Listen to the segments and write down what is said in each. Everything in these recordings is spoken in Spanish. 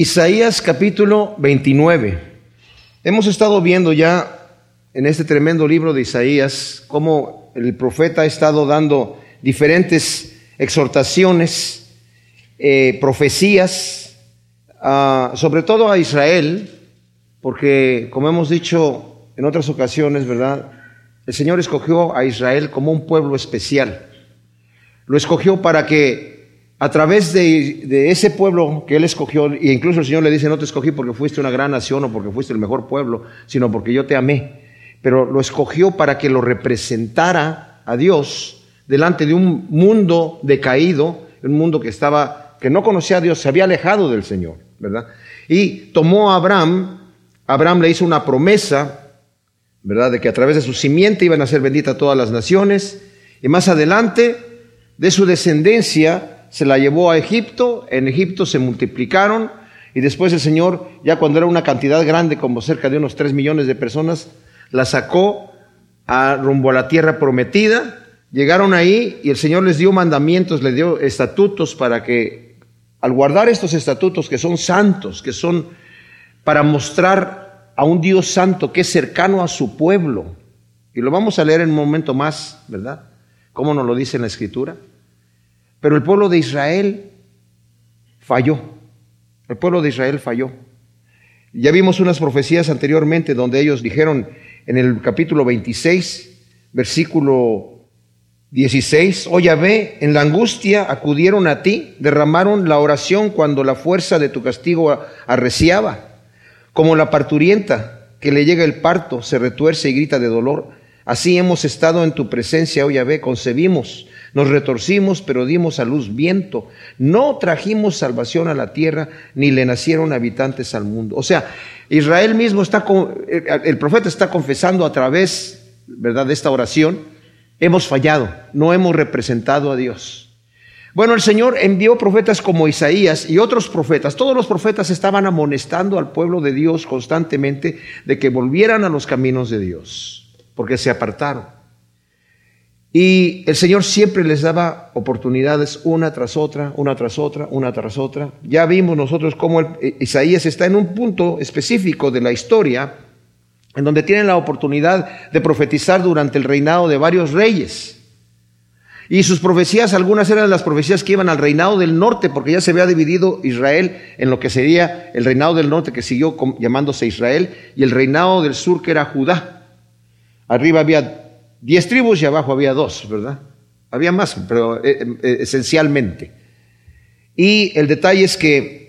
Isaías capítulo 29. Hemos estado viendo ya en este tremendo libro de Isaías cómo el profeta ha estado dando diferentes exhortaciones, eh, profecías, ah, sobre todo a Israel, porque como hemos dicho en otras ocasiones, ¿verdad? El Señor escogió a Israel como un pueblo especial. Lo escogió para que a través de, ese pueblo que él escogió, y incluso el Señor le dice, no te escogí porque fuiste una gran nación o porque fuiste el mejor pueblo, sino porque yo te amé, pero lo escogió para que lo representara a Dios delante de un mundo decaído, un mundo que estaba, que no conocía a Dios, se había alejado del Señor, ¿verdad? Y tomó a Abraham, Abraham le hizo una promesa, ¿verdad? De que a través de su simiente iban a ser benditas todas las naciones, y más adelante, de su descendencia, se la llevó a Egipto, en Egipto se multiplicaron y después el Señor, ya cuando era una cantidad grande, como cerca de unos tres millones de personas, la sacó a, rumbo a la tierra prometida. Llegaron ahí y el Señor les dio mandamientos, les dio estatutos para que, al guardar estos estatutos que son santos, que son para mostrar a un Dios santo que es cercano a su pueblo, y lo vamos a leer en un momento más, ¿verdad? ¿Cómo nos lo dice la Escritura? Pero el pueblo de Israel falló. El pueblo de Israel falló. Ya vimos unas profecías anteriormente donde ellos dijeron en el capítulo 26, versículo 16, oye ve, en la angustia acudieron a ti, derramaron la oración cuando la fuerza de tu castigo arreciaba, como la parturienta que le llega el parto, se retuerce y grita de dolor. Así hemos estado en tu presencia, oye ve, concebimos nos retorcimos, pero dimos a luz viento. No trajimos salvación a la tierra, ni le nacieron habitantes al mundo. O sea, Israel mismo está, el profeta está confesando a través, ¿verdad?, de esta oración, hemos fallado, no hemos representado a Dios. Bueno, el Señor envió profetas como Isaías y otros profetas. Todos los profetas estaban amonestando al pueblo de Dios constantemente de que volvieran a los caminos de Dios, porque se apartaron. Y el Señor siempre les daba oportunidades una tras otra, una tras otra, una tras otra. Ya vimos nosotros cómo eh, Isaías está en un punto específico de la historia en donde tienen la oportunidad de profetizar durante el reinado de varios reyes. Y sus profecías, algunas eran las profecías que iban al reinado del norte, porque ya se había dividido Israel en lo que sería el reinado del norte, que siguió llamándose Israel, y el reinado del sur, que era Judá. Arriba había diez tribus y abajo había dos, ¿verdad? Había más, pero eh, eh, esencialmente. Y el detalle es que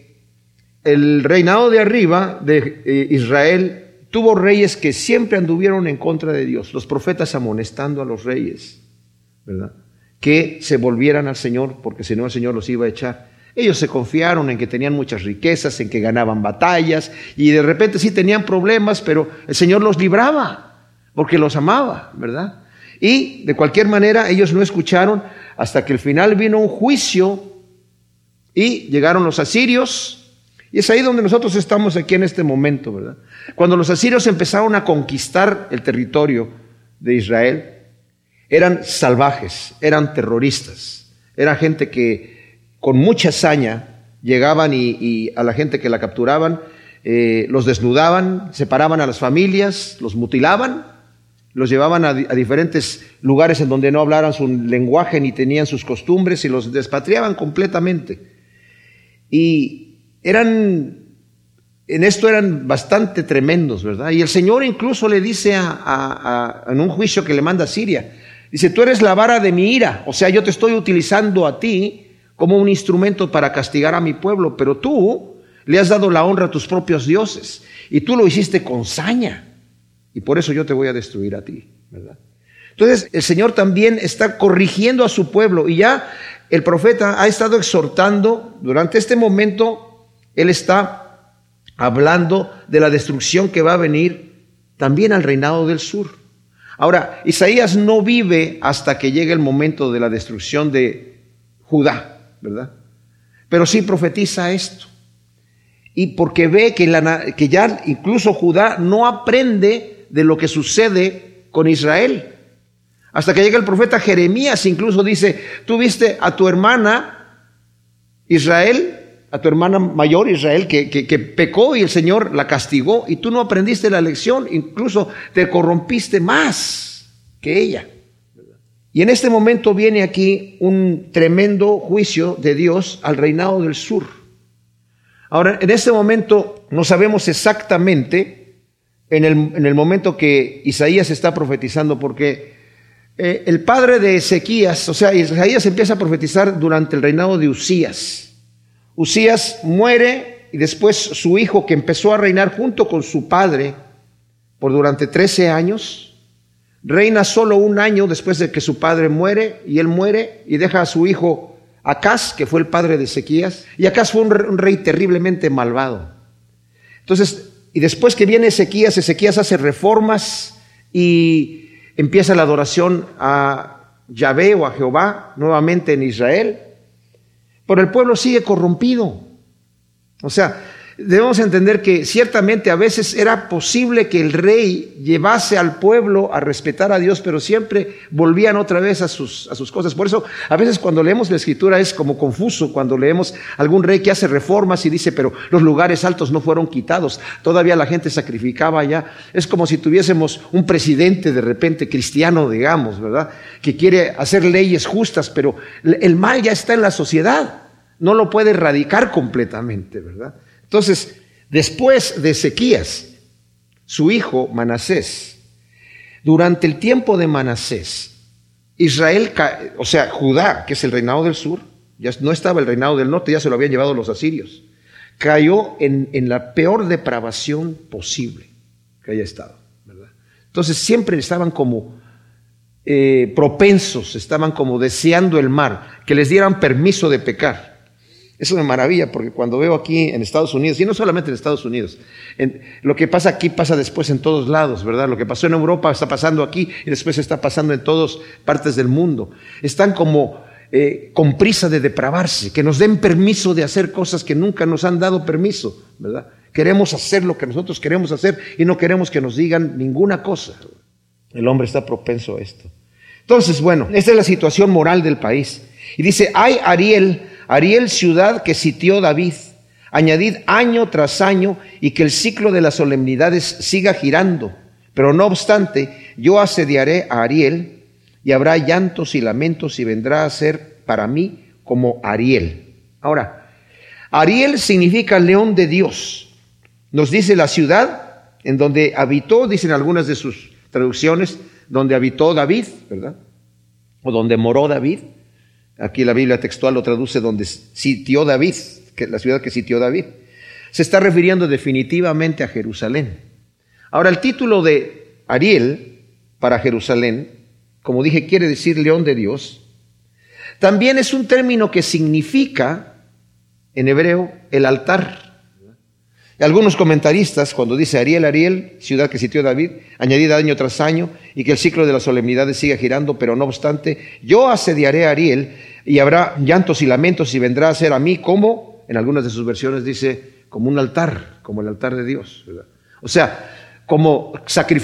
el reinado de arriba de eh, Israel tuvo reyes que siempre anduvieron en contra de Dios, los profetas amonestando a los reyes, ¿verdad? Que se volvieran al Señor, porque si no el Señor los iba a echar. Ellos se confiaron en que tenían muchas riquezas, en que ganaban batallas, y de repente sí tenían problemas, pero el Señor los libraba, porque los amaba, ¿verdad? Y de cualquier manera ellos no escucharon hasta que al final vino un juicio y llegaron los asirios. Y es ahí donde nosotros estamos aquí en este momento, ¿verdad? Cuando los asirios empezaron a conquistar el territorio de Israel, eran salvajes, eran terroristas, era gente que con mucha hazaña llegaban y, a la gente que la capturaban, eh, los desnudaban, separaban a las familias, los mutilaban los llevaban a, diferentes lugares en donde no hablaran su lenguaje ni tenían sus costumbres y los despatriaban completamente. Y eran, en esto eran bastante tremendos, ¿verdad? Y el Señor incluso le dice a, en un juicio que le manda a Siria, dice, tú eres la vara de mi ira, o sea, yo te estoy utilizando a ti como un instrumento para castigar a mi pueblo, pero tú le has dado la honra a tus propios dioses y tú lo hiciste con saña. Y por eso yo te voy a destruir a ti, ¿verdad? Entonces el Señor también está corrigiendo a su pueblo y ya el profeta ha estado exhortando, durante este momento, él está hablando de la destrucción que va a venir también al reinado del sur. Ahora, Isaías no vive hasta que llegue el momento de la destrucción de Judá, ¿verdad? Pero sí profetiza esto. Y porque ve que, que ya incluso Judá no aprende de lo que sucede con Israel. Hasta que llega el profeta Jeremías, incluso dice, tú viste a tu hermana Israel a tu hermana mayor Israel que, que, pecó y el Señor la castigó y tú no aprendiste la lección, incluso te corrompiste más que ella. Y en este momento viene aquí un tremendo juicio de Dios al reinado del sur. Ahora, en este momento no sabemos exactamente en el, en momento que Isaías está profetizando, porque eh, el padre de Ezequías, o sea, Isaías empieza a profetizar durante el reinado de Usías. Usías muere y después su hijo, que empezó a reinar junto con su padre por durante 13 años, reina solo un año después de que su padre muere y él muere y deja a su hijo Acaz, que fue el padre de Ezequías, y Acaz fue un rey terriblemente malvado. Entonces, y después que viene Ezequías, Ezequías hace reformas y empieza la adoración a Yahvé o a Jehová nuevamente en Israel. Pero el pueblo sigue corrompido. O sea, debemos entender que ciertamente a veces era posible que el rey llevase al pueblo a respetar a Dios, pero siempre volvían otra vez a sus, a sus cosas. Por eso a veces cuando leemos la escritura es como confuso, cuando leemos algún rey que hace reformas y dice, pero los lugares altos no fueron quitados, todavía la gente sacrificaba allá. Es como si tuviésemos un presidente de repente cristiano, digamos, ¿verdad? Que quiere hacer leyes justas, pero el mal ya está en la sociedad, no lo puede erradicar completamente, ¿verdad? Entonces, después de Ezequías, su hijo Manasés, durante el tiempo de Manasés, Israel, o sea, Judá, que es el reinado del sur, ya no estaba el reinado del norte, ya se lo habían llevado los asirios, cayó en, la peor depravación posible que haya estado. ¿verdad? Entonces siempre estaban como eh, propensos, estaban como deseando el mar, que les dieran permiso de pecar. Eso me maravilla porque cuando veo aquí en Estados Unidos, y no solamente en Estados Unidos, lo que pasa aquí pasa después en todos lados, ¿verdad? Lo que pasó en Europa está pasando aquí y después está pasando en todas partes del mundo. Están como eh, con prisa de depravarse, que nos den permiso de hacer cosas que nunca nos han dado permiso, ¿verdad? Queremos hacer lo que nosotros queremos hacer y no queremos que nos digan ninguna cosa. El hombre está propenso a esto. Entonces, bueno, esta es la situación moral del país. Y dice, ay Ariel, Ariel ciudad que sitió David. Añadid año tras año y que el ciclo de las solemnidades siga girando. Pero no obstante, yo asediaré a Ariel y habrá llantos y lamentos y vendrá a ser para mí como Ariel. Ahora, Ariel significa león de Dios. Nos dice la ciudad en donde habitó, dicen algunas de sus traducciones, donde habitó David, ¿verdad? O donde moró David. Aquí la Biblia textual lo traduce donde sitió David, que la ciudad que sitió David. Se está refiriendo definitivamente a Jerusalén. Ahora, el título de Ariel para Jerusalén, como dije, quiere decir león de Dios. También es un término que significa, en hebreo, el altar. Algunos comentaristas, cuando dice Ariel, Ariel, ciudad que sitió David, añadida año tras año, y que el ciclo de las solemnidades siga girando, pero no obstante, yo asediaré a Ariel y habrá llantos y lamentos y vendrá a ser a mí como, en algunas de sus versiones dice, como un altar, como el altar de Dios. O sea, como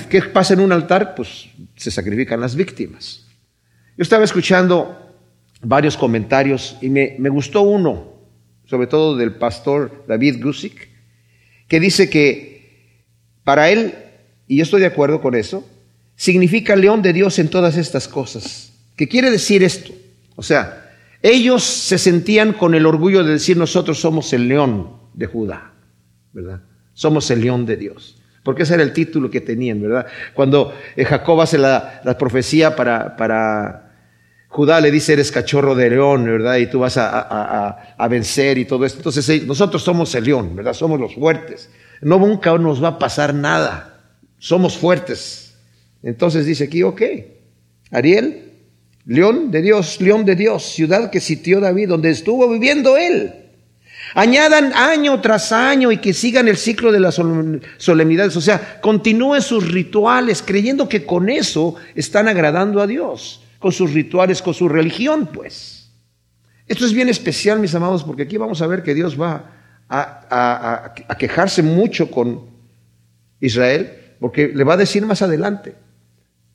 ¿qué pasa en un altar? Pues se sacrifican las víctimas. Yo estaba escuchando varios comentarios y me, me gustó uno, sobre todo del pastor David Gusick, que dice que para él, y yo estoy de acuerdo con eso, significa león de Dios en todas estas cosas. ¿Qué quiere decir esto? O sea, ellos se sentían con el orgullo de decir nosotros somos el león de Judá, ¿verdad? Somos el león de Dios. Porque ese era el título que tenían, ¿verdad? Cuando eh, Jacob hace la, profecía para, para, Judá, le dice, eres cachorro de león, ¿verdad? Y tú vas a, vencer y todo esto. Entonces eh, nosotros somos el león, ¿verdad? Somos los fuertes. No nunca nos va a pasar nada. Somos fuertes. Entonces dice aquí, ok, Ariel, León de Dios, león de Dios, ciudad que sitió David, donde estuvo viviendo él. Añadan año tras año y que sigan el ciclo de las solemnidades, o sea, continúen sus rituales, creyendo que con eso están agradando a Dios, con sus rituales, con su religión, pues. Esto es bien especial, mis amados, porque aquí vamos a ver que Dios va a, quejarse mucho con Israel, porque le va a decir más adelante,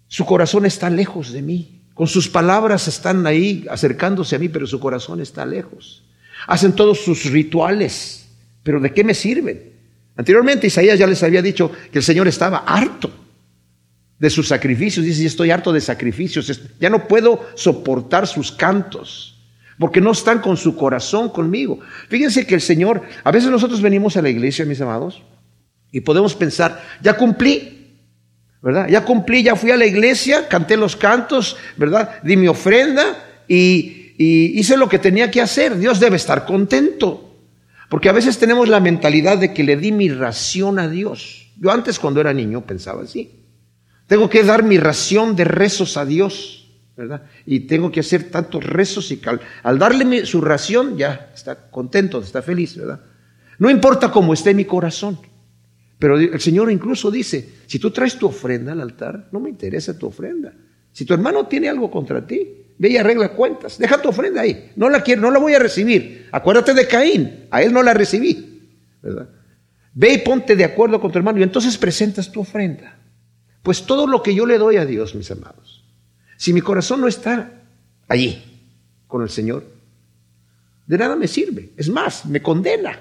su corazón está lejos de mí. Con sus palabras están ahí acercándose a mí, pero su corazón está lejos. hacen todos sus rituales, pero ¿de qué me sirven? Anteriormente Isaías ya les había dicho que el Señor estaba harto de sus sacrificios. Dice, estoy harto de sacrificios, ya no puedo soportar sus cantos, porque no están con su corazón conmigo. Fíjense que el Señor, a veces nosotros venimos a la iglesia, mis amados, y podemos pensar, ya cumplí, ¿verdad? Ya cumplí, ya fui a la iglesia, canté los cantos, ¿verdad? Di mi ofrenda y, y hice lo que tenía que hacer. Dios debe estar contento. Porque a veces tenemos la mentalidad de que le di mi ración a Dios. Yo antes cuando era niño pensaba así. Tengo que dar mi ración de rezos a Dios, ¿verdad? Y tengo que hacer tantos rezos y al, al darle su ración ya está contento, está feliz, ¿verdad? No importa cómo esté mi corazón. Pero el Señor incluso dice, si tú traes tu ofrenda al altar, no me interesa tu ofrenda. Si tu hermano tiene algo contra ti, ve y arregla cuentas. Deja tu ofrenda ahí. No la quiero, no la voy a recibir. Acuérdate de Caín. A él no la recibí. ¿verdad? Ve y ponte de acuerdo con tu hermano y entonces presentas tu ofrenda. Pues todo lo que yo le doy a Dios, mis amados, si mi corazón no está allí con el Señor, de nada me sirve. Es más, me condena.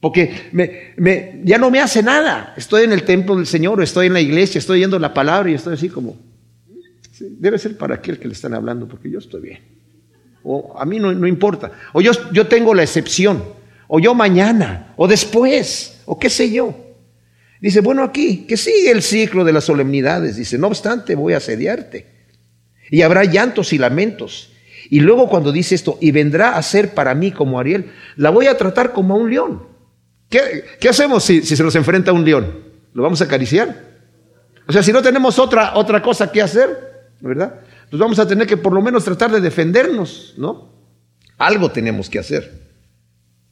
Porque me, ya no me hace nada. Estoy en el templo del Señor, estoy en la iglesia, estoy oyendo la palabra y estoy así como, debe ser para aquel que le están hablando, porque yo estoy bien. O a mí no, no importa. O yo, yo tengo la excepción. O yo mañana. O después. O qué sé yo. Dice, bueno, aquí, que sigue el ciclo de las solemnidades. Dice, no obstante, voy a asediarte. Y habrá llantos y lamentos. Y luego cuando dice esto, y vendrá a ser para mí como Ariel, la voy a tratar como a un león. ¿Qué, qué hacemos si, si, se nos enfrenta a un león? ¿Lo vamos a acariciar? O sea, si no tenemos otra, otra cosa que hacer, ¿verdad? Pues vamos a tener que por lo menos tratar de defendernos, ¿no? Algo tenemos que hacer.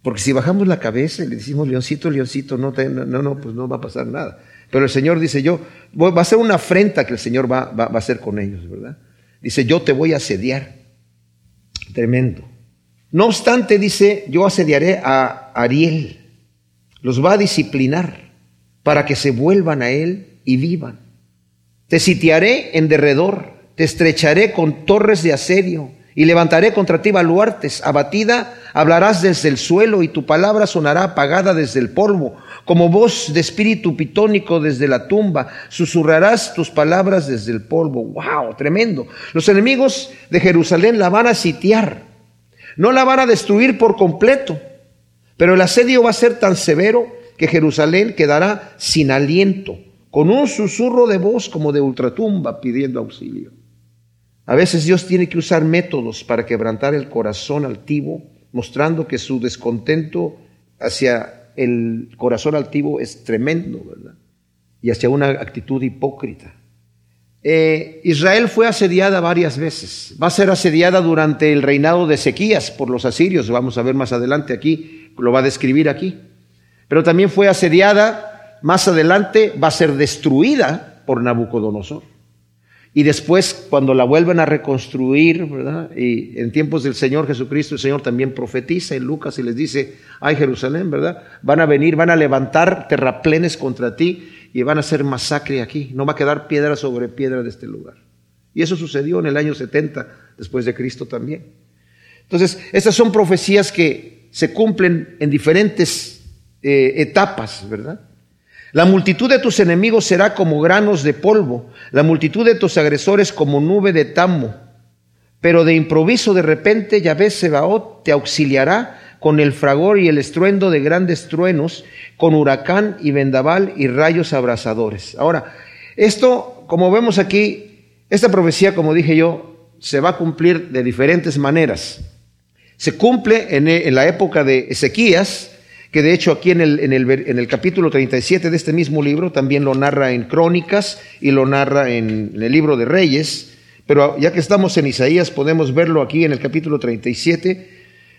Porque si bajamos la cabeza y le decimos, leoncito, leoncito, no, no, no, pues no va a pasar nada. Pero el Señor dice, yo, va a ser una afrenta que el Señor va, a hacer con ellos, ¿verdad? Dice, yo te voy a asediar. Tremendo. No obstante, dice, yo asediaré a Ariel. Los va a disciplinar para que se vuelvan a Él y vivan. Te sitiaré en derredor, te estrecharé con torres de asedio y levantaré contra ti baluartes. Abatida hablarás desde el suelo y tu palabra sonará apagada desde el polvo, como voz de espíritu pitónico desde la tumba. Susurrarás tus palabras desde el polvo. ¡Wow! Tremendo. Los enemigos de Jerusalén la van a sitiar. No la van a destruir por completo, pero el asedio va a ser tan severo que Jerusalén quedará sin aliento con un susurro de voz como de ultratumba pidiendo auxilio. A veces Dios tiene que usar métodos para quebrantar el corazón altivo, mostrando que su descontento hacia el corazón altivo es tremendo, ¿verdad? Y hacia una actitud hipócrita. Eh, Israel fue asediada varias veces. Va a ser asediada durante el reinado de Ezequías por los asirios. Vamos a ver más adelante aquí, lo va a describir aquí. Pero también fue asediada más adelante va a ser destruida por Nabucodonosor. Y después, cuando la vuelven a reconstruir, ¿verdad? Y en tiempos del Señor Jesucristo, el Señor también profetiza en Lucas y les dice, ay Jerusalén, ¿verdad? Van a venir, van a levantar terraplenes contra ti y van a hacer masacre aquí. No va a quedar piedra sobre piedra de este lugar. Y eso sucedió en el año 70 después de Cristo también. Entonces, estas son profecías que se cumplen en diferentes eh, etapas, ¿verdad? La multitud de tus enemigos será como granos de polvo, la multitud de tus agresores como nube de tamo. Pero de improviso, de repente, Yahvé Sebaot te auxiliará con el fragor y el estruendo de grandes truenos, con huracán y vendaval y rayos abrasadores. Ahora, esto, como vemos aquí, esta profecía, como dije yo, se va a cumplir de diferentes maneras. Se cumple en, la época de Ezequías, que de hecho aquí en el, en, el, en el, capítulo 37 de este mismo libro también lo narra en Crónicas y lo narra en, en el libro de Reyes, pero ya que estamos en Isaías podemos verlo aquí en el capítulo 37,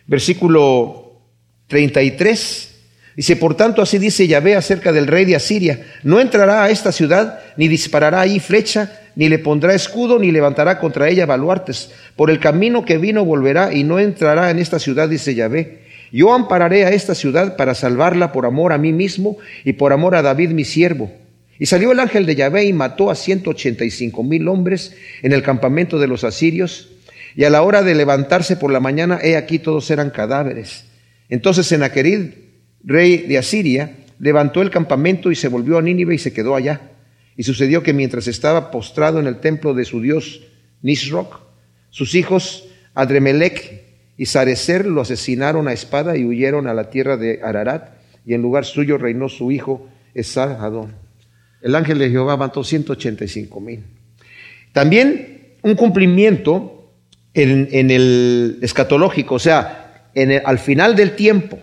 versículo 33. Dice, por tanto, así dice Yahvé acerca del rey de Asiria, no entrará a esta ciudad, ni disparará ahí flecha, ni le pondrá escudo, ni levantará contra ella baluartes. Por el camino que vino volverá y no entrará en esta ciudad, dice Yahvé. Yo ampararé a esta ciudad para salvarla por amor a mí mismo y por amor a David mi siervo. Y salió el ángel de Yahvé y mató a ciento ochenta y cinco mil hombres en el campamento de los asirios. Y a la hora de levantarse por la mañana, he aquí todos eran cadáveres. Entonces Senaquerib, rey de Asiria, levantó el campamento y se volvió a Nínive y se quedó allá. Y sucedió que mientras estaba postrado en el templo de su dios Nisroch, sus hijos Adremelech y Sarecer lo asesinaron a espada y huyeron a la tierra de Ararat, y en lugar suyo reinó su hijo Esarhadón. El ángel de Jehová mató 185 mil. También un cumplimiento en, el escatológico, o sea, en al final del tiempo,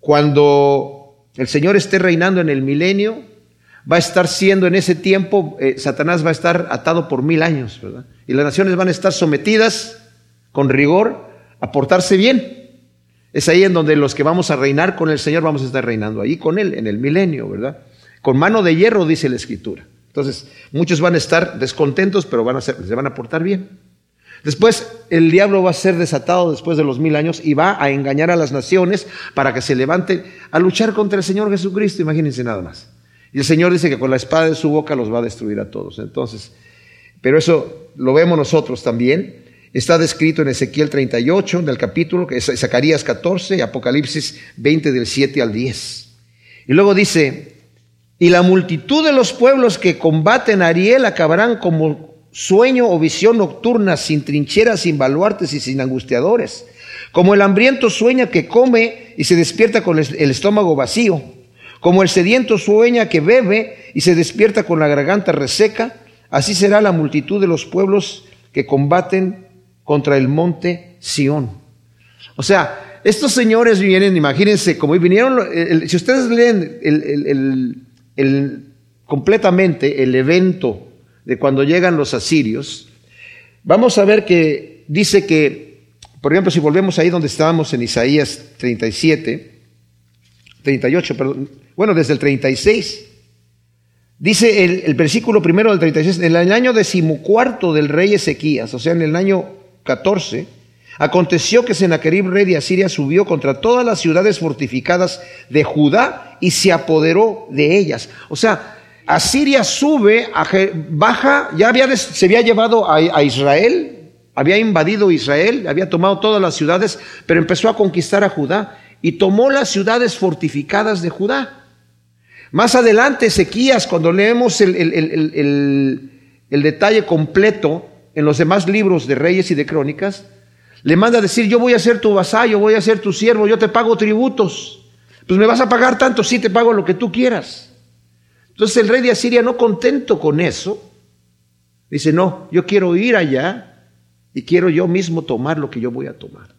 cuando el Señor esté reinando en el milenio, va a estar siendo en ese tiempo, eh, Satanás va a estar atado por mil años, ¿verdad? Y las naciones van a estar sometidas con rigor a portarse bien. Es ahí en donde los que vamos a reinar con el Señor vamos a estar reinando, ahí con Él, en el milenio, ¿verdad? Con mano de hierro, dice la Escritura. Entonces, muchos van a estar descontentos, pero van a ser, se van a portar bien. Después, el diablo va a ser desatado después de los mil años y va a engañar a las naciones para que se levanten a luchar contra el Señor Jesucristo. Imagínense nada más. Y el Señor dice que con la espada de su boca los va a destruir a todos. Entonces, pero eso lo vemos nosotros también. Está descrito en Ezequiel 38 del capítulo, que es Zacarías 14 y Apocalipsis 20 del 7 al 10. Y luego dice, y la multitud de los pueblos que combaten a Ariel acabarán como sueño o visión nocturna, sin trincheras, sin baluartes y sin angustiadores. Como el hambriento sueña que come y se despierta con el estómago vacío. Como el sediento sueña que bebe y se despierta con la garganta reseca. Así será la multitud de los pueblos que combaten contra el monte Sión. O sea, estos señores vienen, imagínense, como vinieron, si ustedes leen completamente el evento de cuando llegan los asirios, vamos a ver que dice que, por ejemplo, si volvemos ahí donde estábamos en Isaías 37, 38, perdón, bueno, desde el 36, dice el, el versículo primero del 36, en el año decimocuarto del rey Ezequías, o sea, en el año 14, aconteció que Sennacherib, rey de Asiria, subió contra todas las ciudades fortificadas de Judá y se apoderó de ellas. O sea, Asiria sube, baja, ya había, se había llevado a, Israel, había invadido Israel, había tomado todas las ciudades, pero empezó a conquistar a Judá y tomó las ciudades fortificadas de Judá. Más adelante, Ezequías, cuando leemos el, el detalle completo, en los demás libros de reyes y de crónicas, le manda a decir, yo voy a ser tu vasallo, voy a ser tu siervo, yo te pago tributos. Pues me vas a pagar tanto, sí te pago lo que tú quieras. Entonces el rey de Asiria, no contento con eso, dice, no, yo quiero ir allá y quiero yo mismo tomar lo que yo voy a tomar.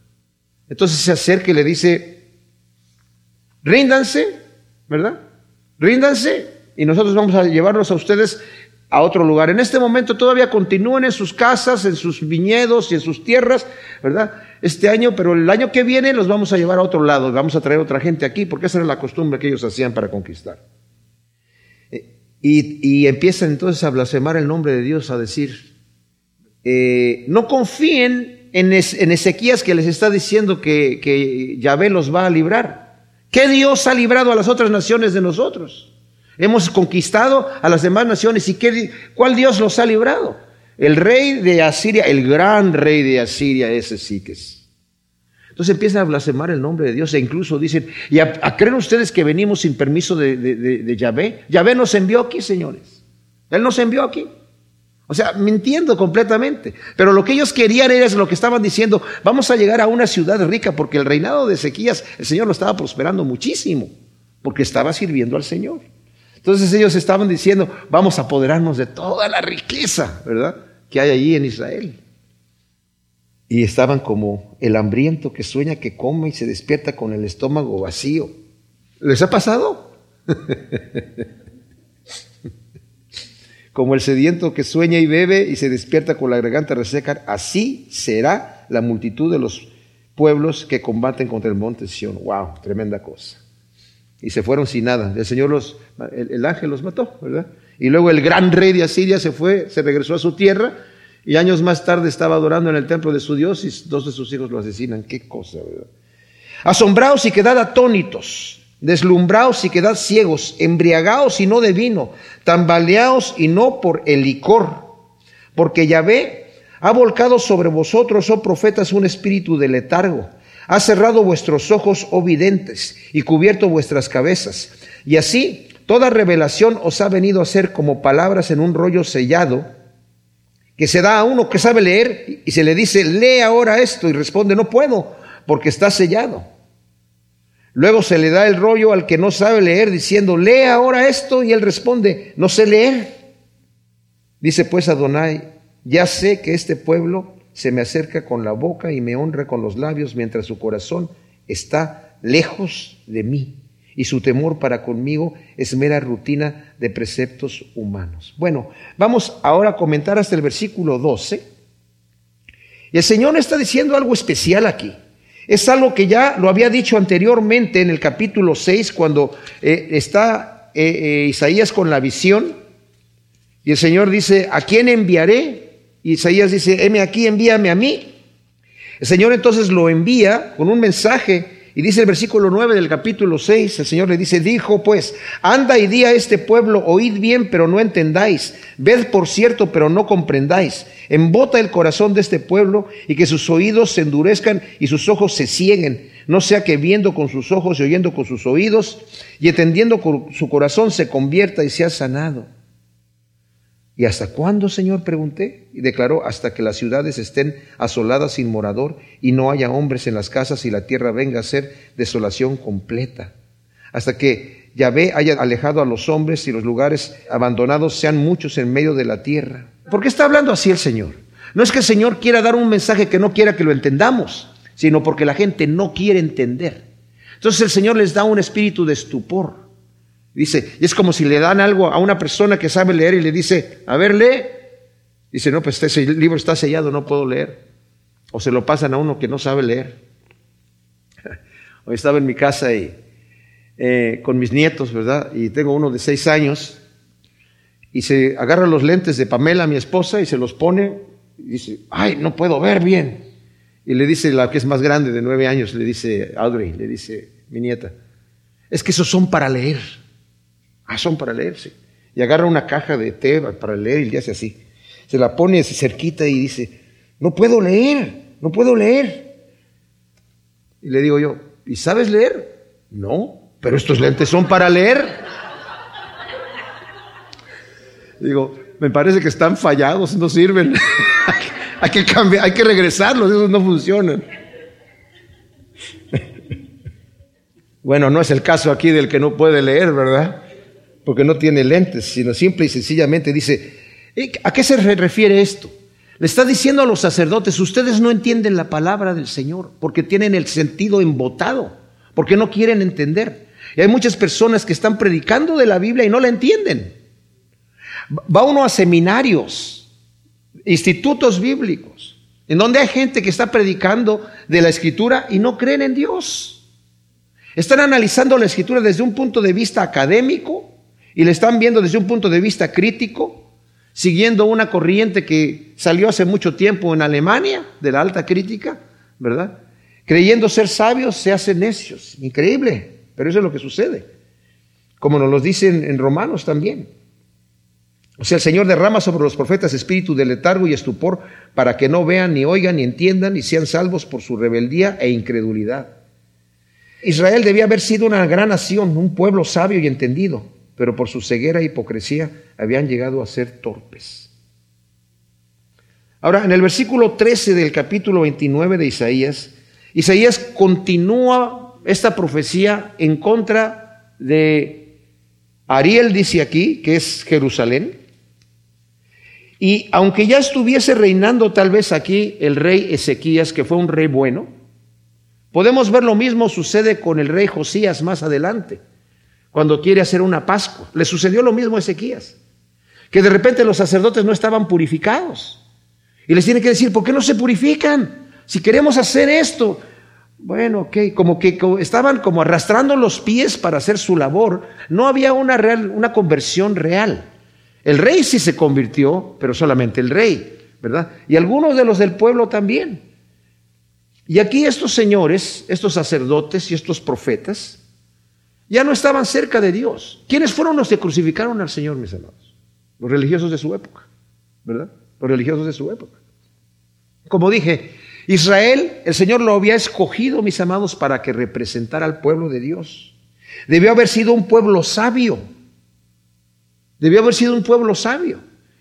Entonces se acerca y le dice, ríndanse, ¿verdad? Ríndanse y nosotros vamos a llevarlos a ustedes a otro lugar. En este momento todavía continúan en sus casas, en sus viñedos y en sus tierras, ¿verdad? Este año, pero el año que viene los vamos a llevar a otro lado, vamos a traer otra gente aquí, porque esa era la costumbre que ellos hacían para conquistar. Eh, y, empiezan entonces a blasfemar el nombre de Dios, a decir, eh, no confíen en, Ezequías que les está diciendo que, que Yahvé los va a librar. ¿Qué Dios ha librado a las otras naciones de nosotros? Hemos conquistado a las demás naciones. ¿Y qué, cuál Dios los ha librado? El rey de Asiria, el gran rey de Asiria, ese sí que es. Entonces empiezan a blasfemar el nombre de Dios e incluso dicen, ¿y creen ustedes que venimos sin permiso de, de, de, Yahvé? Yahvé nos envió aquí, señores. Él nos envió aquí. O sea, mintiendo completamente. Pero lo que ellos querían era lo que estaban diciendo, vamos a llegar a una ciudad rica porque el reinado de Ezequías, el Señor lo estaba prosperando muchísimo, porque estaba sirviendo al Señor. Entonces ellos estaban diciendo, vamos a apoderarnos de toda la riqueza, ¿verdad? Que hay allí en Israel. Y estaban como el hambriento que sueña que come y se despierta con el estómago vacío. ¿Les ha pasado? como el sediento que sueña y bebe y se despierta con la garganta reseca, así será la multitud de los pueblos que combaten contra el monte Sion. Wow, tremenda cosa y se fueron sin nada. El Señor los, el, ángel los mató, ¿verdad? Y luego el gran rey de Asiria se fue, se regresó a su tierra y años más tarde estaba adorando en el templo de su Dios y dos de sus hijos lo asesinan. Qué cosa, ¿verdad? Asombraos y quedad atónitos, deslumbraos y quedad ciegos, embriagaos y no de vino, tambaleaos y no por el licor, porque Yahvé Ha volcado sobre vosotros, oh profetas, un espíritu de letargo. Ha cerrado vuestros ojos, oh videntes, y cubierto vuestras cabezas. Y así toda revelación os ha venido a ser como palabras en un rollo sellado, que se da a uno que sabe leer y se le dice, lee ahora esto, y responde, no puedo, porque está sellado. Luego se le da el rollo al que no sabe leer, diciendo, lee ahora esto, y él responde, no sé leer. Dice pues Adonai, ya sé que este pueblo se me acerca con la boca y me honra con los labios, mientras su corazón está lejos de mí y su temor para conmigo es mera rutina de preceptos humanos. Bueno, vamos ahora a comentar hasta el versículo 12. Y el Señor está diciendo algo especial aquí. Es algo que ya lo había dicho anteriormente en el capítulo 6, cuando eh, está eh, eh, Isaías con la visión. Y el Señor dice, ¿a quién enviaré? Isaías dice, heme aquí, envíame a mí. El Señor entonces lo envía con un mensaje y dice el versículo 9 del capítulo 6, el Señor le dice, dijo pues, anda y di a este pueblo, oíd bien, pero no entendáis, ved por cierto, pero no comprendáis. Embota el corazón de este pueblo y que sus oídos se endurezcan y sus ojos se cieguen, no sea que viendo con sus ojos y oyendo con sus oídos y entendiendo con su corazón se convierta y sea sanado. ¿Y hasta cuándo, Señor? pregunté. Y declaró, hasta que las ciudades estén asoladas sin morador y no haya hombres en las casas y la tierra venga a ser desolación completa. Hasta que Yahvé haya alejado a los hombres y los lugares abandonados sean muchos en medio de la tierra. ¿Por qué está hablando así el Señor? No es que el Señor quiera dar un mensaje que no quiera que lo entendamos, sino porque la gente no quiere entender. Entonces el Señor les da un espíritu de estupor Dice, y es como si le dan algo a una persona que sabe leer y le dice, a ver, lee. Dice, no, pues este libro está sellado, no puedo leer. O se lo pasan a uno que no sabe leer. Hoy estaba en mi casa eh, con mis nietos, ¿verdad? Y tengo uno de seis años. Y se agarra los lentes de Pamela, mi esposa, y se los pone. Y dice, ay, no puedo ver bien. Y le dice la que es más grande, de nueve años, le dice Audrey, le dice mi nieta, es que esos son para leer. Ah, son para leerse. Y agarra una caja de té para leer y le hace así. Se la pone así cerquita y dice, no puedo leer, no puedo leer. Y le digo yo, ¿y sabes leer? No, pero estos lentes son para leer. Digo, me parece que están fallados, no sirven. hay que cambiar, hay que regresarlos, esos no funcionan. bueno, no es el caso aquí del que no puede leer, ¿verdad? Porque no tiene lentes, sino simple y sencillamente dice, ¿a qué se refiere esto? Le está diciendo a los sacerdotes, ustedes no entienden la palabra del Señor porque tienen el sentido embotado, porque no quieren entender. Y hay muchas personas que están predicando de la Biblia y no la entienden. Va uno a seminarios, institutos bíblicos, en donde hay gente que está predicando de la escritura y no creen en Dios. Están analizando la escritura desde un punto de vista académico, y le están viendo desde un punto de vista crítico, siguiendo una corriente que salió hace mucho tiempo en Alemania, de la alta crítica, ¿verdad? Creyendo ser sabios, se hacen necios. Increíble, pero eso es lo que sucede. Como nos lo dicen en Romanos también. O sea, el Señor derrama sobre los profetas espíritu de letargo y estupor para que no vean, ni oigan, ni entiendan, y sean salvos por su rebeldía e incredulidad. Israel debía haber sido una gran nación, un pueblo sabio y entendido, pero por su ceguera e hipocresía habían llegado a ser torpes. Ahora, en el versículo 13 del capítulo 29 de Isaías, Isaías continúa esta profecía en contra de Ariel, dice aquí, que es Jerusalén. Y aunque ya estuviese reinando tal vez aquí el rey Ezequías, que fue un rey bueno, podemos ver lo mismo sucede con el rey Josías más adelante cuando quiere hacer una Pascua. Le sucedió lo mismo a Ezequías, que de repente los sacerdotes no estaban purificados. Y les tiene que decir, ¿por qué no se purifican? Si queremos hacer esto, bueno, ok, como que estaban como arrastrando los pies para hacer su labor, no había una, real, una conversión real. El rey sí se convirtió, pero solamente el rey, ¿verdad? Y algunos de los del pueblo también. Y aquí estos señores, estos sacerdotes y estos profetas, ya no estaban cerca de Dios. ¿Quiénes fueron los que crucificaron al Señor, mis amados? Los religiosos de su época, ¿verdad? Los religiosos de su época. Como dije, Israel, el Señor lo había escogido, mis amados, para que representara al pueblo de Dios. Debió haber sido un pueblo sabio. Debió haber sido un pueblo sabio.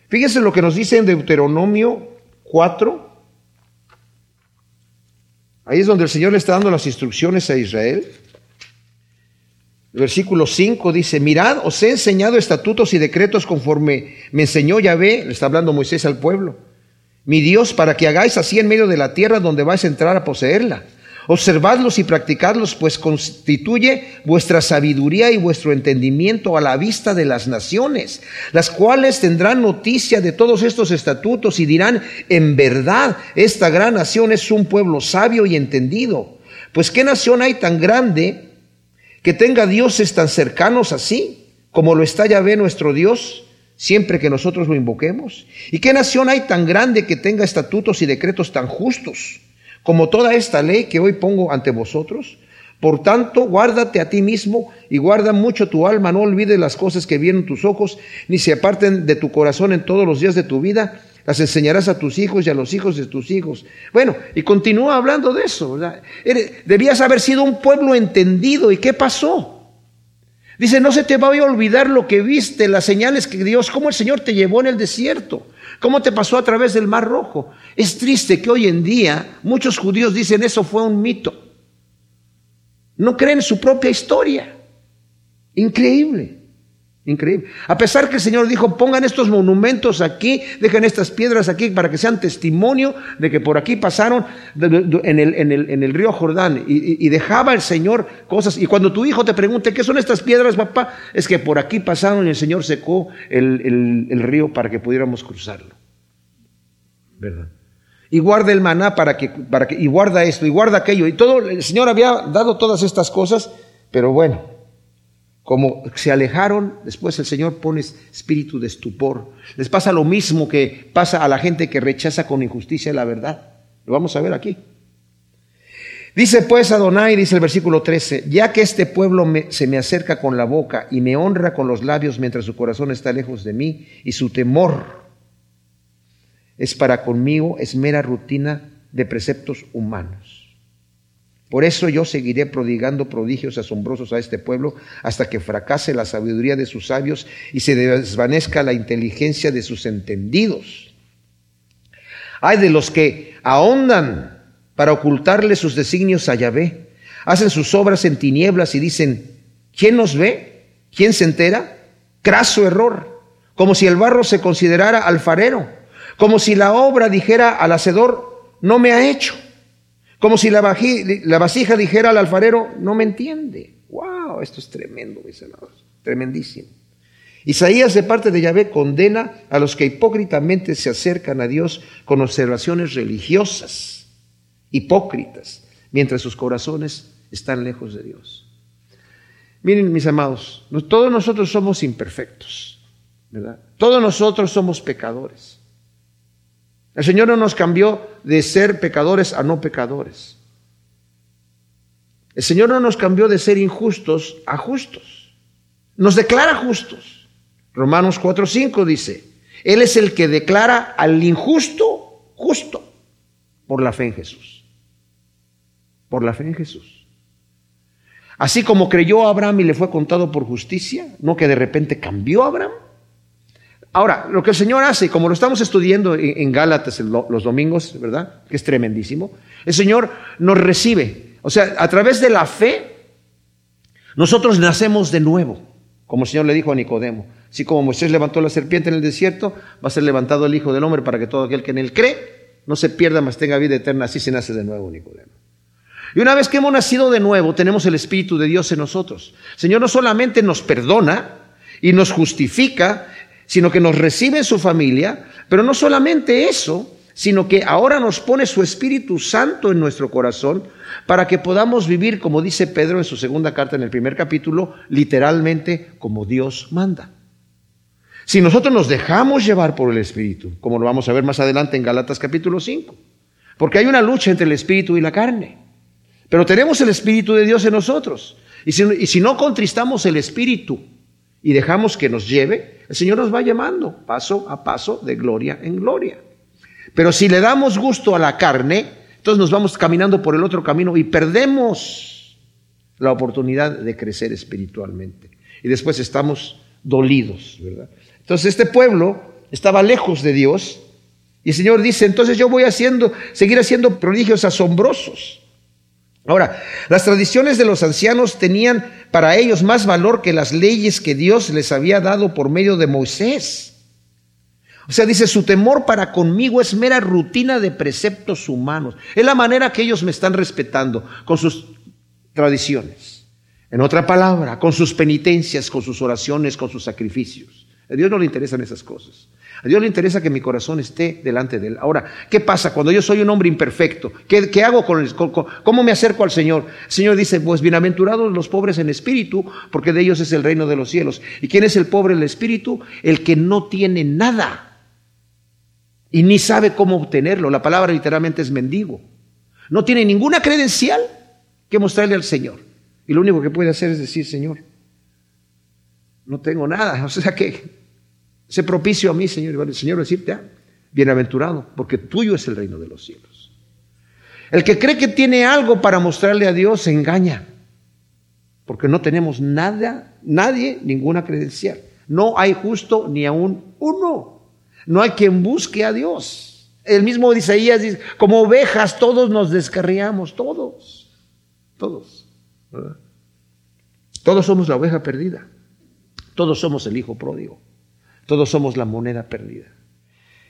Fíjense lo que nos dice en Deuteronomio 4. Ahí es donde el Señor le está dando las instrucciones a Israel. Versículo 5 dice, mirad, os he enseñado estatutos y decretos conforme me enseñó Yahvé, le está hablando Moisés al pueblo, mi Dios, para que hagáis así en medio de la tierra donde vais a entrar a poseerla. Observadlos y practicadlos, pues constituye vuestra sabiduría y vuestro entendimiento a la vista de las naciones, las cuales tendrán noticia de todos estos estatutos y dirán, en verdad, esta gran nación es un pueblo sabio y entendido. Pues qué nación hay tan grande que tenga dioses tan cercanos así, como lo está Yahvé nuestro Dios, siempre que nosotros lo invoquemos. ¿Y qué nación hay tan grande que tenga estatutos y decretos tan justos? como toda esta ley que hoy pongo ante vosotros. Por tanto, guárdate a ti mismo y guarda mucho tu alma, no olvides las cosas que vieron tus ojos, ni se aparten de tu corazón en todos los días de tu vida. Las enseñarás a tus hijos y a los hijos de tus hijos. Bueno, y continúa hablando de eso. Debías haber sido un pueblo entendido. ¿Y qué pasó? Dice, no se te va a olvidar lo que viste, las señales que Dios, cómo el Señor te llevó en el desierto. ¿Cómo te pasó a través del Mar Rojo? Es triste que hoy en día muchos judíos dicen eso fue un mito. No creen su propia historia. Increíble. Increíble. A pesar que el Señor dijo, pongan estos monumentos aquí, dejen estas piedras aquí para que sean testimonio de que por aquí pasaron en el, en el, río Jordán. Y, dejaba el Señor cosas. Y cuando tu hijo te pregunte, ¿qué son estas piedras, papá? Es que por aquí pasaron y el Señor secó el, río para que pudiéramos cruzarlo. ¿Verdad? Y guarda el maná para que, para que, y guarda esto, y guarda aquello. Y todo, el Señor había dado todas estas cosas, pero bueno, como se alejaron, después el Señor pone espíritu de estupor. Les pasa lo mismo que pasa a la gente que rechaza con injusticia la verdad. Lo vamos a ver aquí. Dice pues Adonai, dice el versículo 13, ya que este pueblo se me acerca con la boca y me honra con los labios mientras su corazón está lejos de mí y su temor es para conmigo, es mera rutina de preceptos humanos. Por eso yo seguiré prodigando prodigios asombrosos a este pueblo hasta que fracase la sabiduría de sus sabios y se desvanezca la inteligencia de sus entendidos. Hay de los que ahondan para ocultarle sus designios a Yahvé, hacen sus obras en tinieblas y dicen, ¿quién nos ve? ¿Quién se entera? Craso error, como si el barro se considerara alfarero, como si la obra dijera al hacedor, no me ha hecho. Como si la, vasija dijera al alfarero, no me entiende. ¡Wow! Esto es tremendo, mis hermanos. Tremendísimo. Isaías de parte de Yahvé condena a los que hipócritamente se acercan a Dios con observaciones religiosas, hipócritas, mientras sus corazones están lejos de Dios. Miren, mis amados, todos nosotros somos imperfectos, ¿verdad? Todos nosotros somos pecadores. El Señor no nos cambió de ser pecadores a no pecadores. El Señor no nos cambió de ser injustos a justos. Nos declara justos. Romanos 4:5 dice, Él es el que declara al injusto justo por la fe en Jesús. Por la fe en Jesús. Así como creyó Abraham y le fue contado por justicia, no que de repente cambió Abraham. Ahora, lo que el Señor hace, como lo estamos estudiando en Gálatas los domingos, ¿verdad? Que es tremendísimo. El Señor nos recibe. O sea, a través de la fe, nosotros nacemos de nuevo, como el Señor le dijo a Nicodemo. Así como Moisés levantó la serpiente en el desierto, va a ser levantado el Hijo del Hombre para que todo aquel que en él cree no se pierda, mas tenga vida eterna. Así se nace de nuevo, Nicodemo. Y una vez que hemos nacido de nuevo, tenemos el Espíritu de Dios en nosotros. El Señor no solamente nos perdona y nos justifica, sino que nos recibe en su familia, pero no solamente eso, sino que ahora nos pone su Espíritu Santo en nuestro corazón para que podamos vivir, como dice Pedro en su segunda carta en el primer capítulo, literalmente como Dios manda. Si nosotros nos dejamos llevar por el Espíritu, como lo vamos a ver más adelante en Galatas capítulo 5, porque hay una lucha entre el Espíritu y la carne, pero tenemos el Espíritu de Dios en nosotros. Y si, y si no contristamos el Espíritu y dejamos que nos lleve, el Señor nos va llamando paso a paso de gloria en gloria. Pero si le damos gusto a la carne, entonces nos vamos caminando por el otro camino y perdemos la oportunidad de crecer espiritualmente. Y después estamos dolidos, ¿verdad? Entonces este pueblo estaba lejos de Dios y el Señor dice, entonces yo voy haciendo, seguir haciendo prodigios asombrosos. Ahora, las tradiciones de los ancianos tenían para ellos más valor que las leyes que Dios les había dado por medio de Moisés. O sea, dice, su temor para conmigo es mera rutina de preceptos humanos. Es la manera que ellos me están respetando con sus tradiciones. En otra palabra, con sus penitencias, con sus oraciones, con sus sacrificios. A Dios no le interesan esas cosas. A Dios le interesa que mi corazón esté delante de Él. Ahora, ¿qué pasa cuando yo soy un hombre imperfecto? ¿Qué, hago con, el, ¿Cómo me acerco al Señor? El Señor dice, pues bienaventurados los pobres en espíritu, porque de ellos es el reino de los cielos. ¿Y quién es el pobre en el espíritu? El que no tiene nada y ni sabe cómo obtenerlo. La palabra literalmente es mendigo. No tiene ninguna credencial que mostrarle al Señor. Y lo único que puede hacer es decir, Señor, no tengo nada. O sea que se propicio a mí, Señor. El Señor decirte, ah, bienaventurado, porque tuyo es el reino de los cielos. El que cree que tiene algo para mostrarle a Dios se engaña, porque no tenemos nada, nadie, ninguna credencial. No hay justo ni aún uno. No hay quien busque a Dios. El mismo Isaías dice, como ovejas todos nos descarriamos, todos, todos. Todos somos la oveja perdida. Todos somos el hijo pródigo. Todos somos la moneda perdida.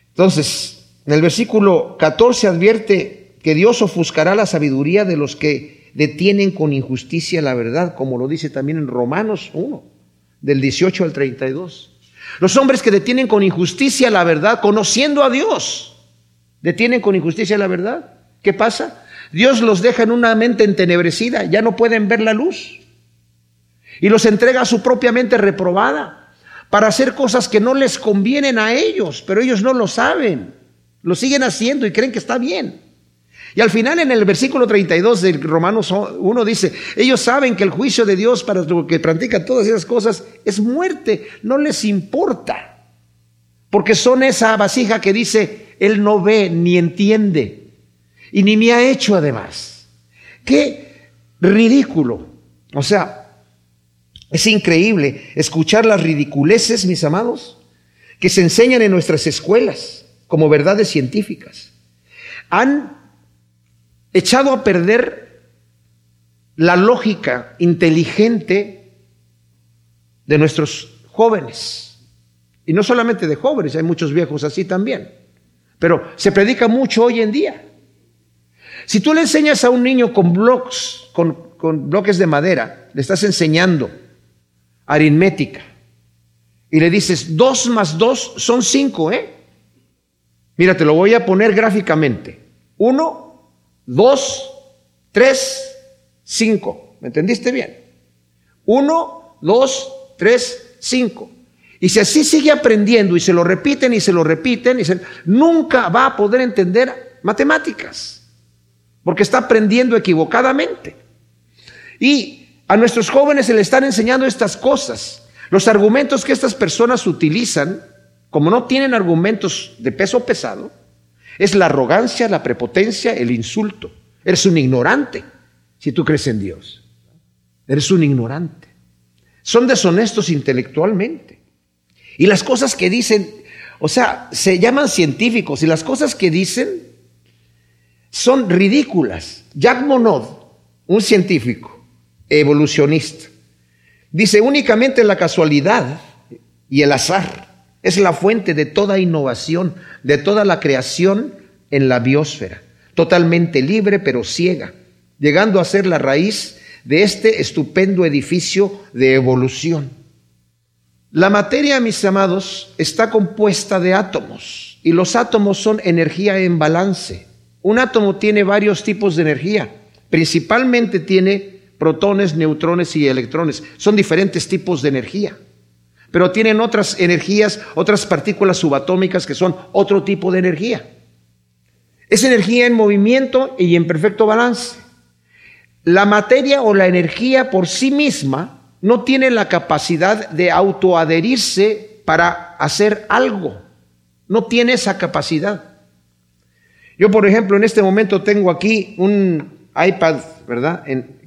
Entonces, en el versículo 14 advierte que Dios ofuscará la sabiduría de los que detienen con injusticia la verdad, como lo dice también en Romanos 1, del 18 al 32. Los hombres que detienen con injusticia la verdad, conociendo a Dios, detienen con injusticia la verdad. ¿Qué pasa? Dios los deja en una mente entenebrecida, ya no pueden ver la luz. Y los entrega a su propia mente reprobada para hacer cosas que no les convienen a ellos, pero ellos no lo saben. Lo siguen haciendo y creen que está bien. Y al final en el versículo 32 del Romanos 1 dice, ellos saben que el juicio de Dios para los que practican todas esas cosas es muerte, no les importa. Porque son esa vasija que dice, Él no ve ni entiende y ni me ha hecho además. Qué ridículo. O sea, es increíble escuchar las ridiculeces, mis amados, que se enseñan en nuestras escuelas como verdades científicas. Han echado a perder la lógica inteligente de nuestros jóvenes. Y no solamente de jóvenes, hay muchos viejos así también. Pero se predica mucho hoy en día. Si tú le enseñas a un niño con blocks, con, con bloques de madera, le estás enseñando aritmética. Y le dices, dos más dos son cinco, ¿eh? Mira, te lo voy a poner gráficamente. Uno, dos, tres, cinco. ¿Me entendiste bien? Uno, dos, tres, cinco. Y si así sigue aprendiendo y se lo repiten y se lo repiten, y se, nunca va a poder entender matemáticas, porque está aprendiendo equivocadamente. Y a nuestros jóvenes se les están enseñando estas cosas. Los argumentos que estas personas utilizan, como no tienen argumentos de peso pesado, es la arrogancia, la prepotencia, el insulto. Eres un ignorante si tú crees en Dios. Eres un ignorante. Son deshonestos intelectualmente. Y las cosas que dicen, o sea, se llaman científicos y las cosas que dicen son ridículas. Jack Monod, un científico, evolucionista. Dice, únicamente la casualidad y el azar es la fuente de toda innovación, de toda la creación en la biosfera, totalmente libre pero ciega, llegando a ser la raíz de este estupendo edificio de evolución. La materia, mis amados, está compuesta de átomos y los átomos son energía en balance. Un átomo tiene varios tipos de energía, principalmente tiene protones, neutrones y electrones. Son diferentes tipos de energía. Pero tienen otras energías, otras partículas subatómicas que son otro tipo de energía. Es energía en movimiento y en perfecto balance. La materia o la energía por sí misma no tiene la capacidad de autoadherirse para hacer algo. No tiene esa capacidad. Yo, por ejemplo, en este momento tengo aquí un iPad, ¿verdad?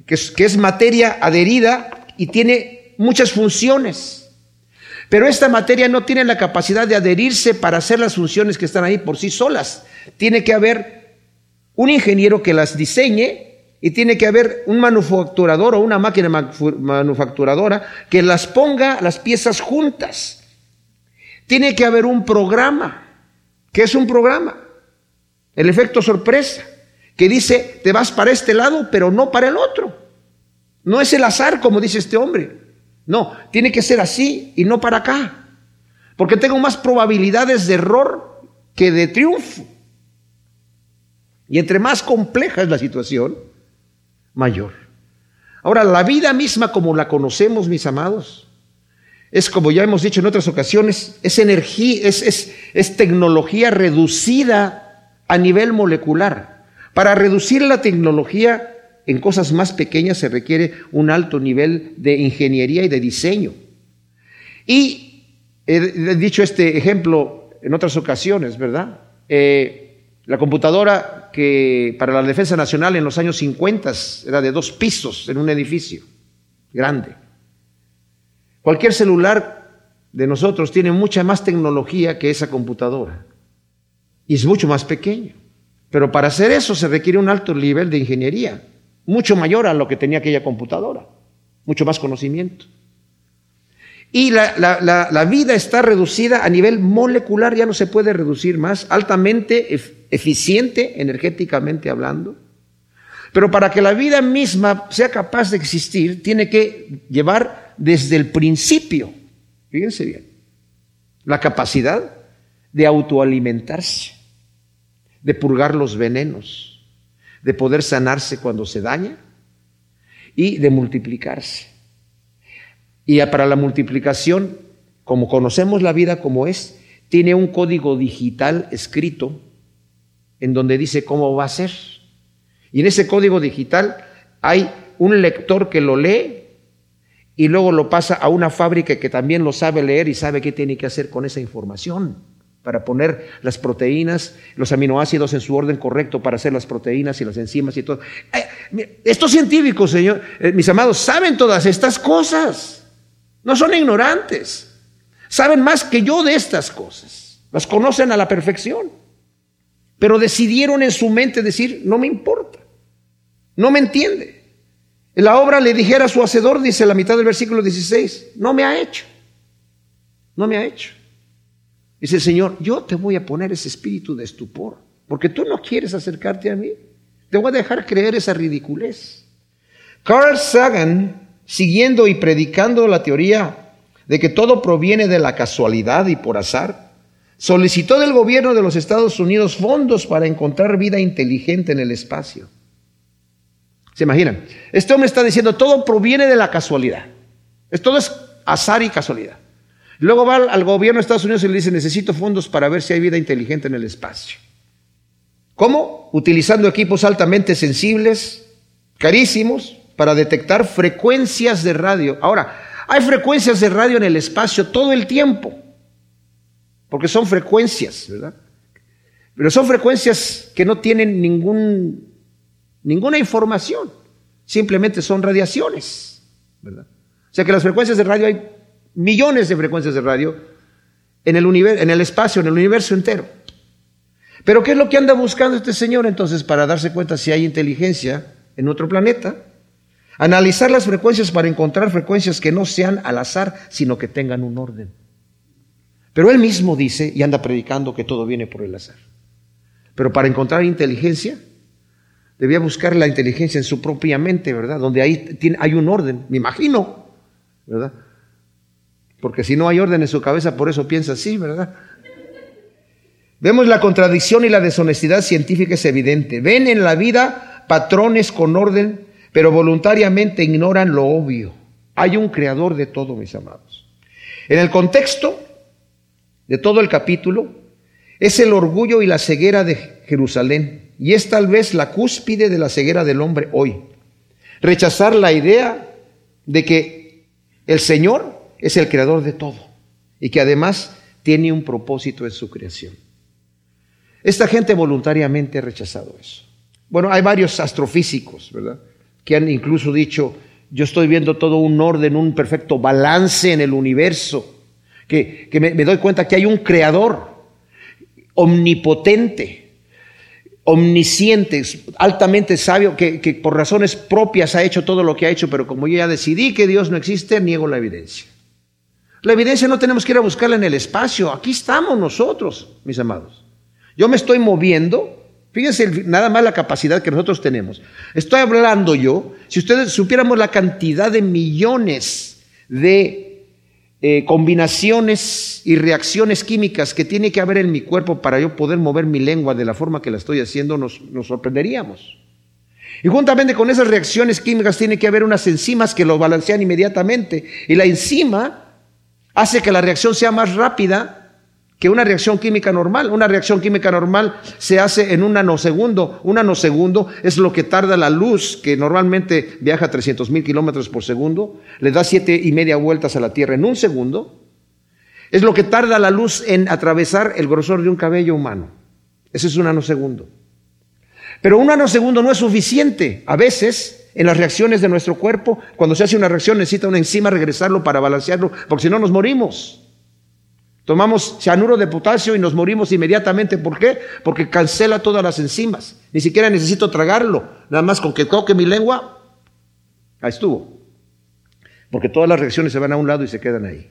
Que, es, que es materia adherida y tiene muchas funciones. Pero esta materia no tiene la capacidad de adherirse para hacer las funciones que están ahí por sí solas. Tiene que haber un ingeniero que las diseñe y tiene que haber un manufacturador o una máquina manufacturadora que las ponga las piezas juntas. Tiene que haber un programa. ¿Qué es un programa? El efecto sorpresa, que dice, te vas para este lado, pero no para el otro. No es el azar, como dice este hombre. No, tiene que ser así y no para acá. Porque tengo más probabilidades de error que de triunfo. Y entre más compleja es la situación, mayor. Ahora, la vida misma como la conocemos, mis amados, es como ya hemos dicho en otras ocasiones, es energía, es, es, tecnología reducida a nivel molecular. Para reducir la tecnología en cosas más pequeñas se requiere un alto nivel de ingeniería y de diseño. Y he, dicho este ejemplo en otras ocasiones, ¿verdad? Eh, la computadora que para la defensa nacional en los años 50 era de dos pisos en un edificio grande. Cualquier celular de nosotros tiene mucha más tecnología que esa computadora y es mucho más pequeño. Pero para hacer eso se requiere un alto nivel de ingeniería, mucho mayor a lo que tenía aquella computadora, mucho más conocimiento. Y la, vida está reducida a nivel molecular, ya no se puede reducir más, altamente eficiente energéticamente hablando. Pero para que la vida misma sea capaz de existir, tiene que llevar desde el principio, fíjense bien, la capacidad de autoalimentarse, de purgar los venenos, de poder sanarse cuando se daña y de multiplicarse. Y para la multiplicación, como conocemos la vida como es, tiene un código digital escrito en donde dice cómo va a ser. Y en ese código digital hay un lector que lo lee y luego lo pasa a una fábrica que también lo sabe leer y sabe qué tiene que hacer con esa información para poner las proteínas, los aminoácidos en su orden correcto para hacer las proteínas y las enzimas y todo. Eh, estos científicos, señor, eh, mis amados, saben todas estas cosas. No son ignorantes. Saben más que yo de estas cosas. Las conocen a la perfección. Pero decidieron en su mente decir, no me importa. No me entiende. En la obra le dijera a su hacedor, dice la mitad del versículo 16, no me ha hecho. No me ha hecho. Dice Señor, yo te voy a poner ese espíritu de estupor, porque tú no quieres acercarte a mí. Te voy a dejar creer esa ridiculez. Carl Sagan siguiendo y predicando la teoría de que todo proviene de la casualidad y por azar, solicitó del gobierno de los Estados Unidos fondos para encontrar vida inteligente en el espacio. ¿Se imaginan? Este hombre está diciendo, todo proviene de la casualidad. Todo es azar y casualidad. Luego va al gobierno de Estados Unidos y le dice, necesito fondos para ver si hay vida inteligente en el espacio. ¿Cómo? Utilizando equipos altamente sensibles, carísimos, para detectar frecuencias de radio. Ahora, hay frecuencias de radio en el espacio todo el tiempo, porque son frecuencias, ¿verdad? Pero son frecuencias que no tienen ningún, ninguna información, simplemente son radiaciones, ¿verdad? O sea que las frecuencias de radio, hay millones de frecuencias de radio en el, en el espacio, en el universo entero. Pero ¿qué es lo que anda buscando este señor entonces para darse cuenta si hay inteligencia en otro planeta? Analizar las frecuencias para encontrar frecuencias que no sean al azar, sino que tengan un orden. Pero él mismo dice y anda predicando que todo viene por el azar. Pero para encontrar inteligencia, debía buscar la inteligencia en su propia mente, ¿verdad? Donde ahí hay un orden, me imagino, ¿verdad? Porque si no hay orden en su cabeza, por eso piensa así, ¿verdad? Vemos la contradicción y la deshonestidad científica es evidente. Ven en la vida patrones con orden pero voluntariamente ignoran lo obvio. Hay un creador de todo, mis amados. En el contexto de todo el capítulo es el orgullo y la ceguera de Jerusalén, y es tal vez la cúspide de la ceguera del hombre hoy. Rechazar la idea de que el Señor es el creador de todo y que además tiene un propósito en su creación. Esta gente voluntariamente ha rechazado eso. Bueno, hay varios astrofísicos, ¿verdad? Que han incluso dicho, yo estoy viendo todo un orden, un perfecto balance en el universo, que, me, doy cuenta que hay un creador omnipotente, omnisciente, altamente sabio, que, que, por razones propias ha hecho todo lo que ha hecho, pero como yo ya decidí que Dios no existe, niego la evidencia. La evidencia no tenemos que ir a buscarla en el espacio, aquí estamos nosotros, mis amados. Yo me estoy moviendo Fíjense nada más la capacidad que nosotros tenemos. Estoy hablando yo, si ustedes supiéramos la cantidad de millones de eh, combinaciones y reacciones químicas que tiene que haber en mi cuerpo para yo poder mover mi lengua de la forma que la estoy haciendo, nos, nos sorprenderíamos. Y juntamente con esas reacciones químicas tiene que haber unas enzimas que lo balancean inmediatamente. Y la enzima hace que la reacción sea más rápida que una reacción química normal. Una reacción química normal se hace en un nanosegundo. Un nanosegundo es lo que tarda la luz, que normalmente viaja a 300 mil kilómetros por segundo, le da siete y media vueltas a la Tierra en un segundo. Es lo que tarda la luz en atravesar el grosor de un cabello humano. Ese es un nanosegundo. Pero un nanosegundo no es suficiente. A veces, en las reacciones de nuestro cuerpo, cuando se hace una reacción necesita una enzima regresarlo para balancearlo, porque si no nos morimos. Tomamos cianuro de potasio y nos morimos inmediatamente. ¿Por qué? Porque cancela todas las enzimas. Ni siquiera necesito tragarlo. Nada más con que toque mi lengua, ahí estuvo. Porque todas las reacciones se van a un lado y se quedan ahí.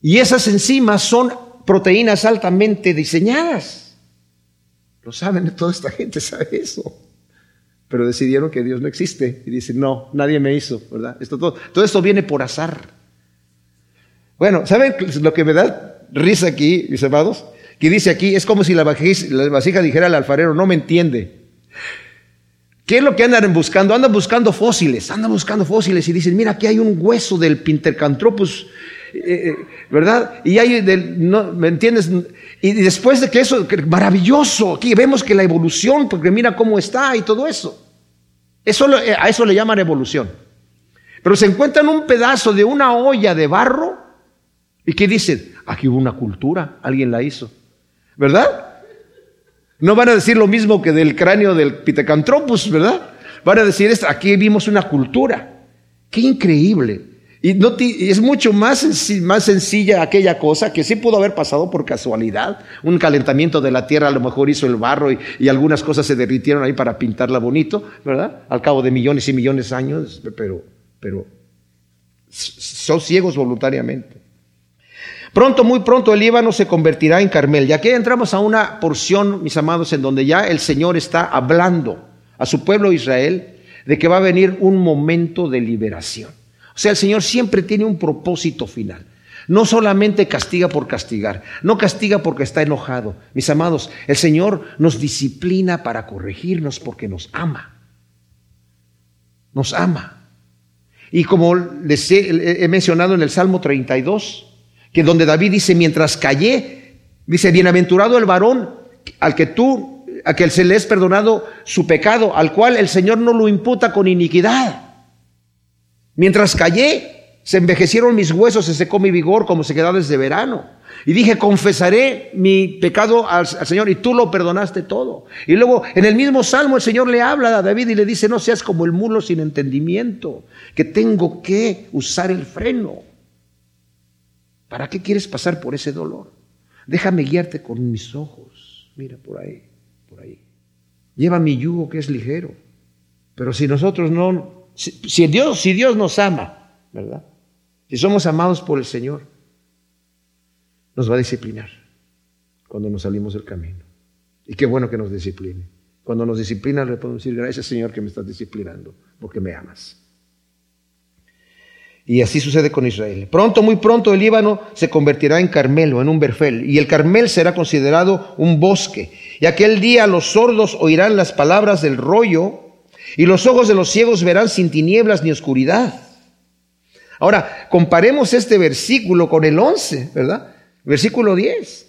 Y esas enzimas son proteínas altamente diseñadas. Lo saben, toda esta gente sabe eso. Pero decidieron que Dios no existe. Y dicen, no, nadie me hizo, ¿verdad? Esto, todo, todo esto viene por azar. Bueno, ¿saben lo que me da risa aquí, mis amados, que dice aquí, es como si la vasija, dijera al alfarero, no me entiende. ¿Qué es lo que andan buscando? Andan buscando fósiles, andan buscando fósiles y dicen, mira, aquí hay un hueso del Pintercanthropus, eh, eh, ¿verdad? Y hay, no, ¿me entiendes? Y después de que eso, maravilloso, aquí vemos que la evolución, porque mira cómo está y todo eso. eso eh, a eso le llaman evolución. Pero se encuentran un pedazo de una olla de barro ¿Y qué dicen? Aquí hubo una cultura, alguien la hizo. ¿Verdad? No van a decir lo mismo que del cráneo del Pithecanthropus, ¿verdad? Van a decir, aquí vimos una cultura. Qué increíble. Y no es mucho más, más sencilla aquella cosa que sí pudo haber pasado por casualidad. Un calentamiento de la tierra a lo mejor hizo el barro y, y algunas cosas se derritieron ahí para pintarla bonito, ¿verdad? Al cabo de millones y millones de años, pero, pero son ciegos voluntariamente. Pronto, muy pronto el Líbano se convertirá en Carmel. Y aquí entramos a una porción, mis amados, en donde ya el Señor está hablando a su pueblo Israel de que va a venir un momento de liberación. O sea, el Señor siempre tiene un propósito final. No solamente castiga por castigar, no castiga porque está enojado. Mis amados, el Señor nos disciplina para corregirnos porque nos ama. Nos ama. Y como les he, mencionado en el Salmo 32, que donde David dice, mientras callé, dice, bienaventurado el varón al que tú, a que se le es perdonado su pecado, al cual el Señor no lo imputa con iniquidad. Mientras callé, se envejecieron mis huesos, se secó mi vigor como se quedaba desde verano. Y dije, confesaré mi pecado al, al, Señor y tú lo perdonaste todo. Y luego en el mismo salmo el Señor le habla a David y le dice, no seas como el mulo sin entendimiento, que tengo que usar el freno. ¿Para qué quieres pasar por ese dolor? Déjame guiarte con mis ojos. Mira por ahí, por ahí. Lleva mi yugo que es ligero. Pero si nosotros no, si, Dios, si Dios nos ama, ¿verdad? Si somos amados por el Señor, nos va a disciplinar cuando nos salimos del camino. Y qué bueno que nos discipline. Cuando nos disciplina le podemos decir, gracias Señor que me estás disciplinando, porque me amas. Y así sucede con Israel. Pronto, muy pronto, el Líbano se convertirá en Carmelo, en un Berfel, y el Carmel será considerado un bosque. Y aquel día los sordos oirán las palabras del rollo, y los ojos de los ciegos verán sin tinieblas ni oscuridad. Ahora, comparemos este versículo con el 11, ¿verdad? Versículo 10.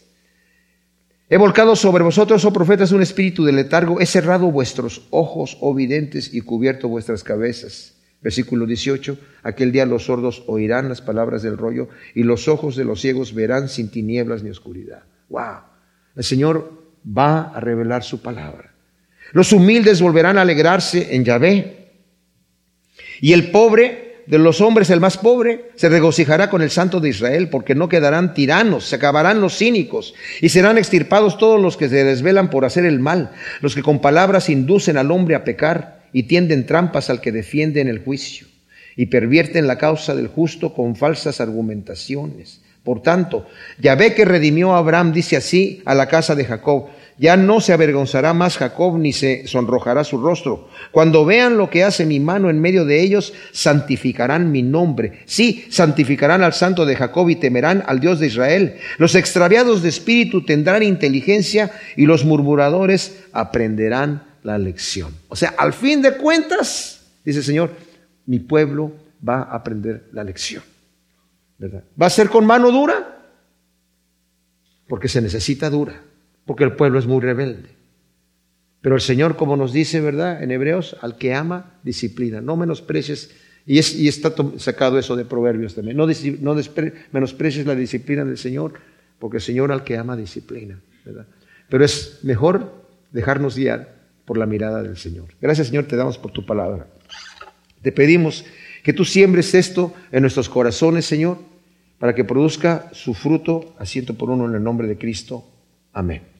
He volcado sobre vosotros, oh profetas, un espíritu de letargo, he cerrado vuestros ojos, oh videntes, y cubierto vuestras cabezas. Versículo 18, aquel día los sordos oirán las palabras del rollo y los ojos de los ciegos verán sin tinieblas ni oscuridad. ¡Wow! El Señor va a revelar su palabra. Los humildes volverán a alegrarse en Yahvé. Y el pobre de los hombres, el más pobre, se regocijará con el Santo de Israel, porque no quedarán tiranos, se acabarán los cínicos, y serán extirpados todos los que se desvelan por hacer el mal, los que con palabras inducen al hombre a pecar y tienden trampas al que defiende en el juicio, y pervierten la causa del justo con falsas argumentaciones. Por tanto, Yahvé que redimió a Abraham dice así a la casa de Jacob, ya no se avergonzará más Jacob ni se sonrojará su rostro. Cuando vean lo que hace mi mano en medio de ellos, santificarán mi nombre. Sí, santificarán al santo de Jacob y temerán al Dios de Israel. Los extraviados de espíritu tendrán inteligencia y los murmuradores aprenderán la lección. O sea, al fin de cuentas, dice el Señor, mi pueblo va a aprender la lección. ¿verdad? ¿Va a ser con mano dura? Porque se necesita dura porque el pueblo es muy rebelde. Pero el Señor, como nos dice, ¿verdad? En Hebreos, al que ama, disciplina. No menosprecies, y, es, y está sacado eso de Proverbios también, no, no menosprecies la disciplina del Señor, porque el Señor al que ama, disciplina. Pero es mejor dejarnos guiar por la mirada del Señor. Gracias, Señor, te damos por tu palabra. Te pedimos que tú siembres esto en nuestros corazones, Señor, para que produzca su fruto, asiento por uno en el nombre de Cristo. Amén.